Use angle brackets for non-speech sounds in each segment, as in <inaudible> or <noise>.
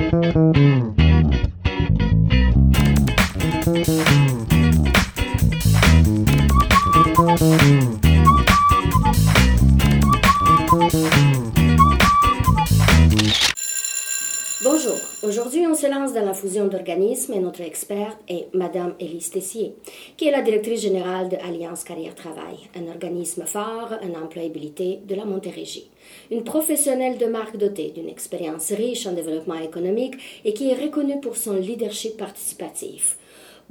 Thank you. Notre experte est Madame Élise Tessier, qui est la directrice générale de Alliance Carrière Travail, un organisme phare en employabilité de la Montérégie. Une professionnelle de marque dotée d'une expérience riche en développement économique et qui est reconnue pour son leadership participatif.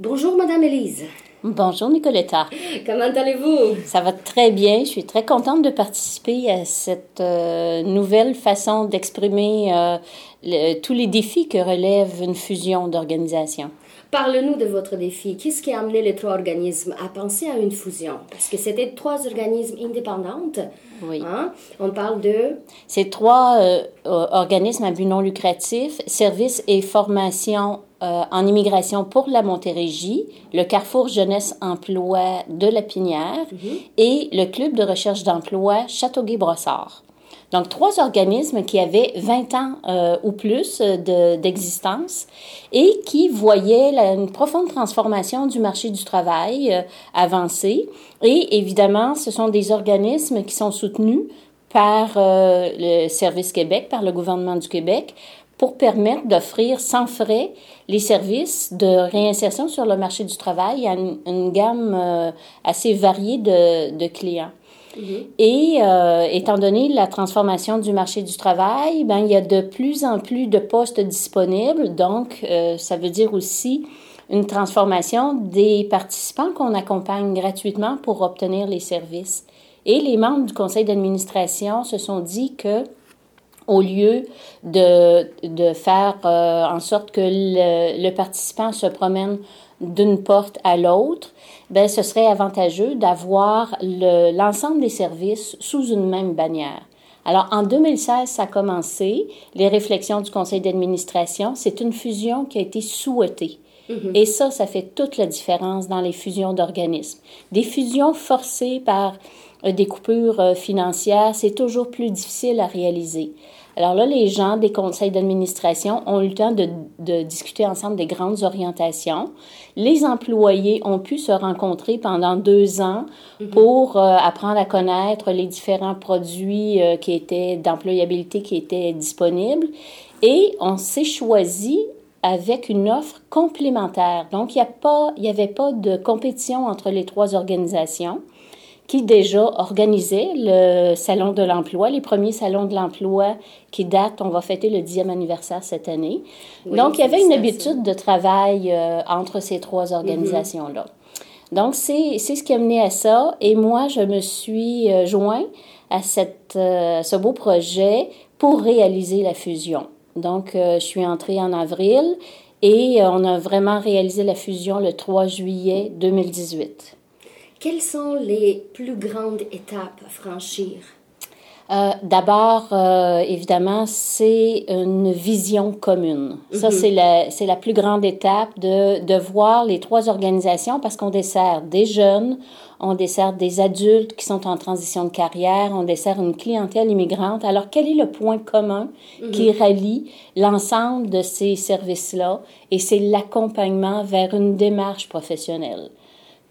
Bonjour Madame Élise. Bonjour Nicoletta. Comment allez-vous? Ça va très bien. Je suis très contente de participer à cette euh, nouvelle façon d'exprimer euh, tous les défis que relève une fusion d'organisations. Parle-nous de votre défi. Qu'est-ce qui a amené les trois organismes à penser à une fusion? Parce que c'était trois organismes indépendants. Oui. Hein? On parle de... Ces trois euh, organismes à but non lucratif, services et formations euh, en immigration pour la Montérégie, le Carrefour Jeunesse Emploi de la Pinière Mhm. et le Club de recherche d'emploi Châteauguay-Brossard. Donc, trois organismes qui avaient 20 ans euh, ou plus euh, de- d'existence et qui voyaient la- une profonde transformation du marché du travail euh, avancer. Et évidemment, ce sont des organismes qui sont soutenus par euh, le Service Québec, par le gouvernement du Québec, pour permettre d'offrir sans frais les services de réinsertion sur le marché du travail à une, une gamme euh, assez variée de, de clients. Et euh, étant donné la transformation du marché du travail, ben, il y a de plus en plus de postes disponibles. Donc, euh, ça veut dire aussi une transformation des participants qu'on accompagne gratuitement pour obtenir les services. Et les membres du conseil d'administration se sont dit que au lieu de, de faire euh, en sorte que le, le participant se promène d'une porte à l'autre, ben, ce serait avantageux d'avoir le- l'ensemble des services sous une même bannière. Alors, en 2016, ça a commencé, les réflexions du conseil d'administration. C'est une fusion qui a été souhaitée. Et ça, ça fait toute la différence dans les fusions d'organismes. Des fusions forcées par euh, des coupures euh, financières, c'est toujours plus difficile à réaliser. Alors là, les gens des conseils d'administration ont eu le temps de, de discuter ensemble des grandes orientations. Les employés ont pu se rencontrer pendant deux ans pour euh, apprendre à connaître les différents produits euh, qui étaient d'employabilité qui étaient disponibles. Et on s'est choisi avec une offre complémentaire. Donc, il n'y avait pas de compétition entre les trois organisations qui déjà organisaient le Salon de l'emploi, les premiers salons de l'emploi qui datent, on va fêter le 10e anniversaire cette année. Oui, Donc, il y avait une habitude de travail euh, entre ces trois organisations-là. Donc, c'est c'est ce qui a mené à ça. Et moi, je me suis euh, joint à cette, euh, ce beau projet pour réaliser la fusion. Donc, euh, je suis entrée en avril et on a vraiment réalisé la fusion le 3 juillet 2018. Quelles sont les plus grandes étapes à franchir? Euh, D'abord, euh, évidemment, c'est une vision commune. Ça, c'est la, c'est la plus grande étape de, de voir les trois organisations parce qu'on dessert des jeunes, on dessert des adultes qui sont en transition de carrière, on dessert une clientèle immigrante. Alors, quel est le point commun qui rallie l'ensemble de ces services-là? Et c'est l'accompagnement vers une démarche professionnelle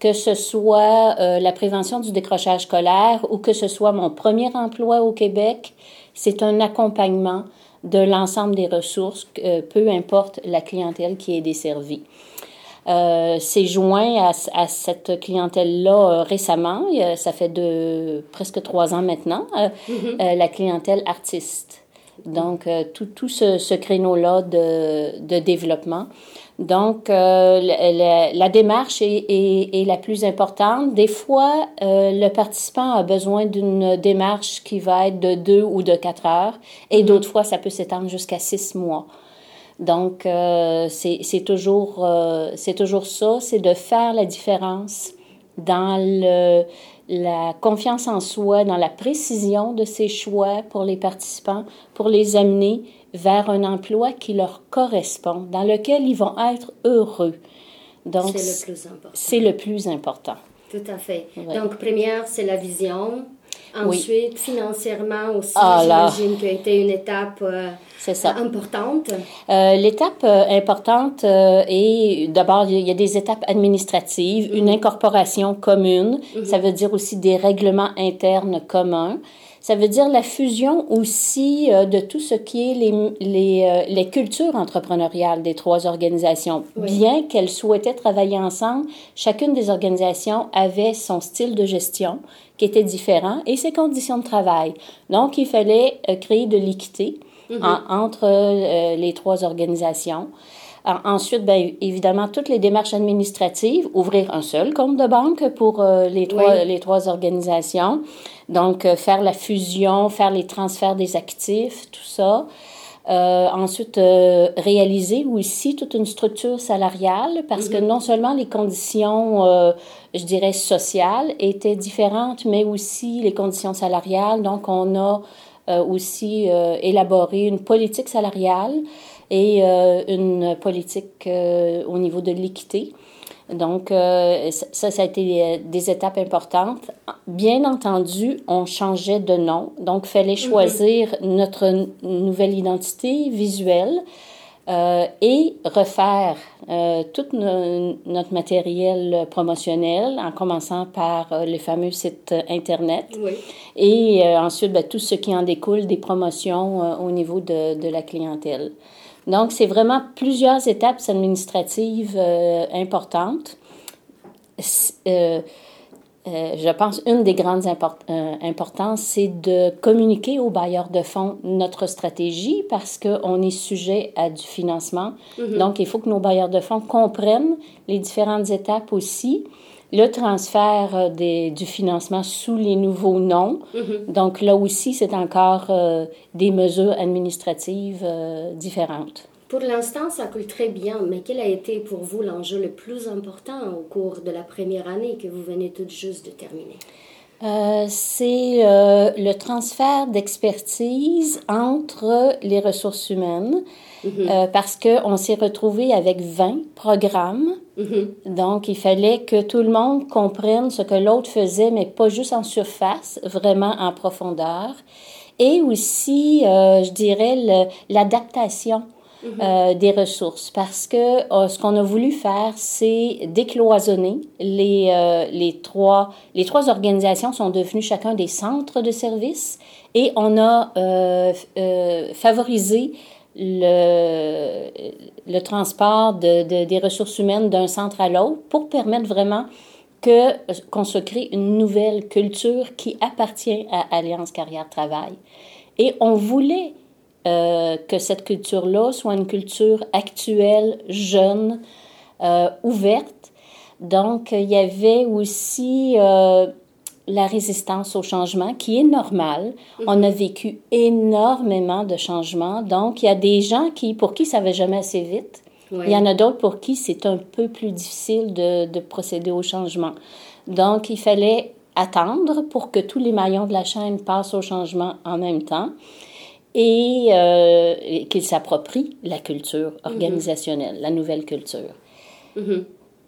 que ce soit euh, la prévention du décrochage scolaire ou que ce soit mon premier emploi au Québec, c'est un accompagnement de l'ensemble des ressources, euh, peu importe la clientèle qui est desservie. Euh, c'est joint à, à cette clientèle-là euh, récemment, ça fait de presque trois ans maintenant, euh, la clientèle artiste. Donc, euh, tout, tout ce, créneau-là de, développement. Donc, euh, la, démarche est, la plus importante. Des fois, euh, le participant a besoin d'une démarche qui va être de deux ou de quatre heures, et d'autres fois, ça peut s'étendre jusqu'à six mois. Donc, c'est toujours, toujours ça, c'est de faire la différence dans le, la confiance en soi, dans la précision de ses choix pour les participants, pour les amener vers un emploi qui leur correspond, dans lequel ils vont être heureux. Donc, C'est le plus important. c'est le plus important. Tout à fait. Donc, première, c'est la vision. Ensuite, financièrement aussi, ah, j'imagine que été une étape euh, importante. Euh, l'étape euh, importante est, d'abord, il y a des étapes administratives, une mhm. incorporation commune, mhm. ça veut dire aussi des règlements internes communs. Ça veut dire la fusion aussi euh, de tout ce qui est les, les, euh, les cultures entrepreneuriales des trois organisations. Bien qu'elles souhaitaient travailler ensemble, chacune des organisations avait son style de gestion qui était différent et ses conditions de travail. Donc, il fallait euh, créer de l'équité mm-hmm. entre les trois organisations. Ensuite, bien, évidemment, toutes les démarches administratives, ouvrir un seul compte de banque pour les, trois, les trois organisations, donc, euh, faire la fusion, faire les transferts des actifs, tout ça. Euh, ensuite, euh, réaliser aussi toute une structure salariale parce que mhm. non seulement les conditions, euh, je dirais, sociales étaient différentes, mais aussi les conditions salariales. Donc, on a euh, aussi élaboré une politique salariale et une politique au niveau de l'équité. Donc, euh, ça, ça a été euh, des étapes importantes. Bien entendu, on changeait de nom. Donc, il fallait mhm. choisir notre nouvelle identité visuelle euh, et refaire euh, tout notre matériel promotionnel, en commençant par euh, le fameux site Internet. Oui. Et ensuite, ben, tout ce qui en découle des promotions au niveau de, de la clientèle. Donc, c'est vraiment plusieurs étapes administratives euh, importantes. Euh, euh, je pense une des grandes importances, c'est de communiquer aux bailleurs de fonds notre stratégie parce qu'on est sujet à du financement. Mm-hmm. Donc, il faut que nos bailleurs de fonds comprennent les différentes étapes aussi le transfert euh, des, du financement sous les nouveaux noms. Mm-hmm. Donc là aussi, c'est encore euh, des mesures administratives euh, différentes. Pour l'instant, ça coule très bien, mais quel a été pour vous l'enjeu le plus important au cours de la première année que vous venez tout juste de terminer? Euh, c'est euh, le transfert d'expertise entre les ressources humaines mm-hmm. euh, parce qu'on s'est retrouvé avec 20 programmes. Mm-hmm. Donc, il fallait que tout le monde comprenne ce que l'autre faisait, mais pas juste en surface, vraiment en profondeur. Et aussi, je dirais, l'adaptation euh, des ressources parce que euh, ce qu'on a voulu faire, c'est décloisonner les, euh, les, trois, les trois organisations sont devenues chacun des centres de services et on a favorisé le, le transport de, de des ressources humaines d'un centre à l'autre pour permettre vraiment que qu'on se crée une nouvelle culture qui appartient à Alliance Carrière Travail. Et on voulait euh, que cette culture-là soit une culture actuelle, jeune, euh, ouverte. Donc, il y avait aussi euh, la résistance au changement, qui est normale. On mhm. a vécu énormément de changements. Donc, il y a des gens qui, pour qui ça va jamais assez vite. Il y en a d'autres pour qui c'est un peu plus difficile de, de procéder au changement. Donc, il fallait attendre pour que tous les maillons de la chaîne passent au changement en même temps et euh, qu'il s'approprie la culture mhm. organisationnelle, la nouvelle culture. Mhm.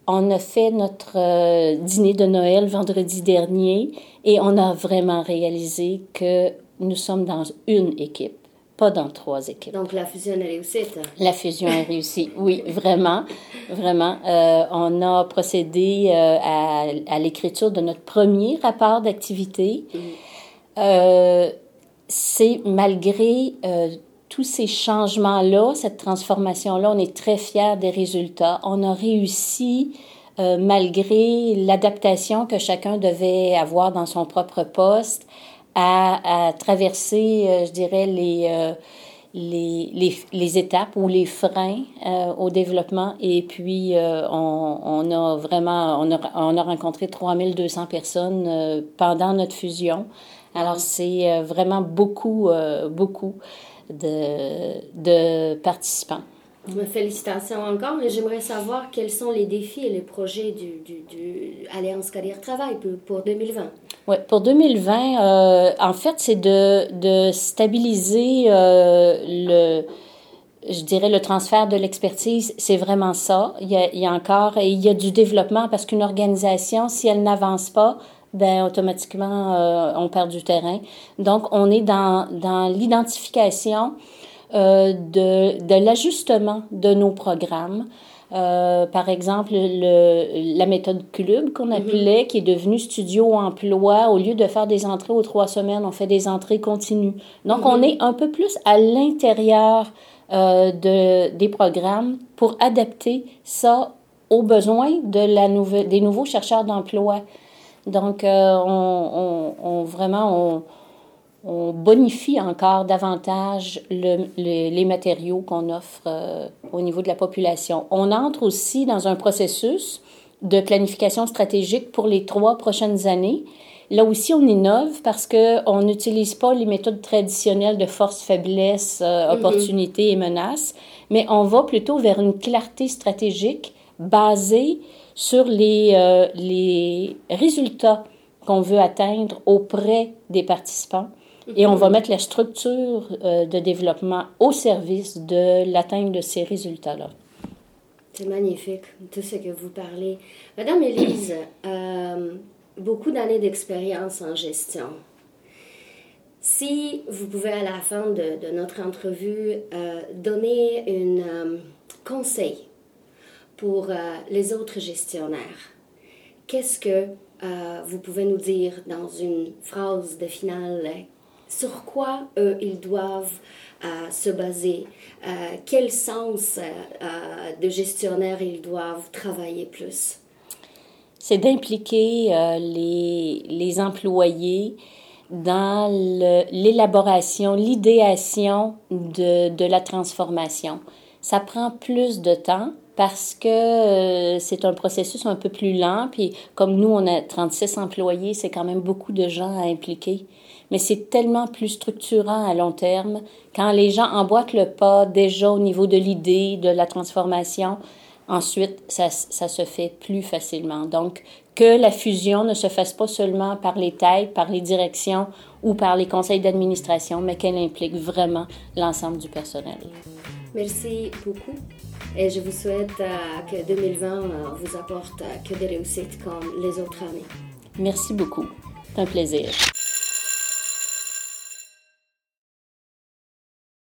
On a fait notre euh, dîner de Noël vendredi dernier et on a vraiment réalisé que nous sommes dans une équipe, pas dans trois équipes. Donc la fusion est réussie. La fusion est réussie, oui, vraiment, vraiment. Euh, on a procédé euh, à, à l'écriture de notre premier rapport d'activité. Mhm. Euh, c'est malgré euh, tous ces changements-là, cette transformation-là, on est très fiers des résultats. On a réussi, euh, malgré l'adaptation que chacun devait avoir dans son propre poste, à, traverser, euh, je dirais, les, les, les, les, étapes ou les freins au développement. Et puis, on, on, a vraiment, on a, on a rencontré 3200 personnes pendant notre fusion. Alors, c'est euh, vraiment beaucoup, euh, beaucoup de, de participants. Félicitations encore, mais j'aimerais savoir quels sont les défis et les projets du, du, du Alliance Carrière Travail pour 2020. Oui, pour 2020, euh, en fait, c'est de, stabiliser euh, le, je dirais, le transfert de l'expertise. C'est vraiment ça. Il y, a, encore, et il y a du développement parce qu'une organisation, si elle n'avance pas, ben automatiquement, euh, on perd du terrain. Donc, on est dans, l'identification de, de l'ajustement de nos programmes. Euh, par exemple, le, la méthode CULUB qu'on mhm. appelait, qui est devenue studio emploi, au lieu de faire des entrées aux trois semaines, on fait des entrées continues. Donc, on mhm. est un peu plus à l'intérieur euh, de, des programmes pour adapter ça aux besoins de la nouvelle, des nouveaux chercheurs d'emploi. Donc, euh, on, on, on, vraiment, on, on bonifie encore davantage le, les matériaux qu'on offre euh, au niveau de la population. On entre aussi dans un processus de planification stratégique pour les trois prochaines années. Là aussi, on innove parce qu'on n'utilise pas les méthodes traditionnelles de force, faiblesse, euh, mm-hmm. opportunité et menace, mais on va plutôt vers une clarté stratégique basée sur les, euh, les résultats qu'on veut atteindre auprès des participants et on va mettre la structure euh, de développement au service de l'atteinte de ces résultats-là. C'est magnifique, tout ce que vous parlez. Madame Élise, <clears throat> euh, beaucoup d'années d'expérience en gestion. Si vous pouvez, à la fin de, notre entrevue, euh, donner un conseil pour les autres gestionnaires, qu'est-ce que vous pouvez nous dire dans une phrase de finale sur quoi euh, ils doivent euh, se baser, euh, quel sens de gestionnaire ils doivent travailler plus. C'est d'impliquer les, les, employés dans l'élaboration, l'idéation de, de, la transformation. Ça prend plus de temps parce que c'est un processus un peu plus lent. Puis comme nous, on a 36 employés, c'est quand même beaucoup de gens à impliquer mais c'est tellement plus structurant à long terme quand les gens emboîtent le pas déjà au niveau de l'idée, de la transformation. Ensuite, ça, ça, se fait plus facilement. Donc, que la fusion ne se fasse pas seulement par les têtes, par les directions ou par les conseils d'administration, mais qu'elle implique vraiment l'ensemble du personnel. Merci beaucoup. Et je vous souhaite euh, que 2020 euh, vous apporte euh, que des réussites comme les autres années. Merci beaucoup. Un plaisir.